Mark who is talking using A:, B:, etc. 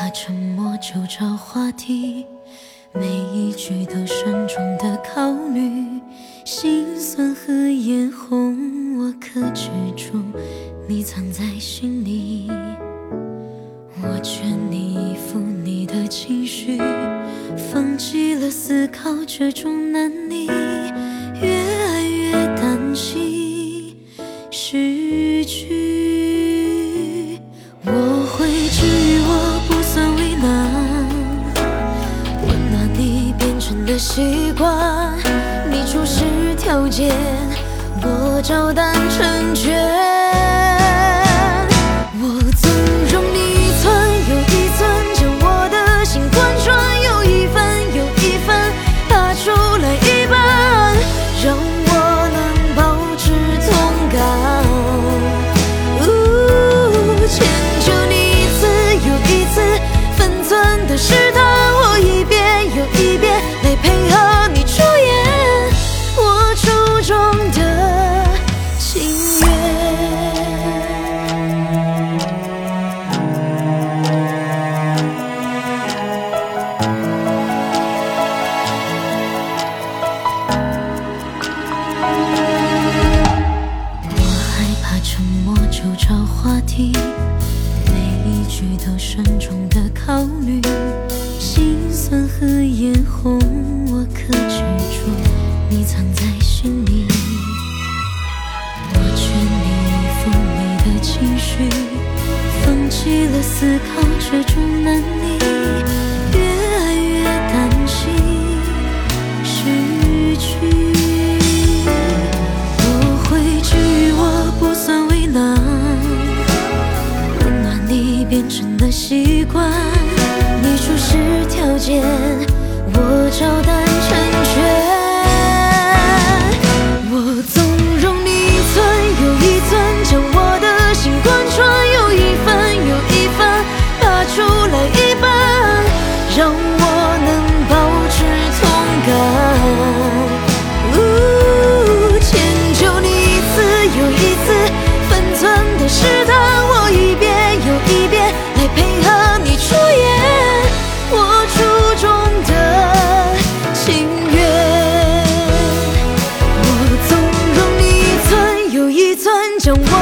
A: 怕沉默就找话题，每一句都慎重的考虑，心酸和眼红我克制住，你藏在心里。我劝你依附你的情绪，放弃了思考这种难题，越爱越担心失去。成了习惯，你出示条件，我照单成全。沉默就找话题，每一句都慎重的考虑，心酸和眼红我克制住，你藏在心里。我劝你依附你的情绪，放弃了思考这种难题，将我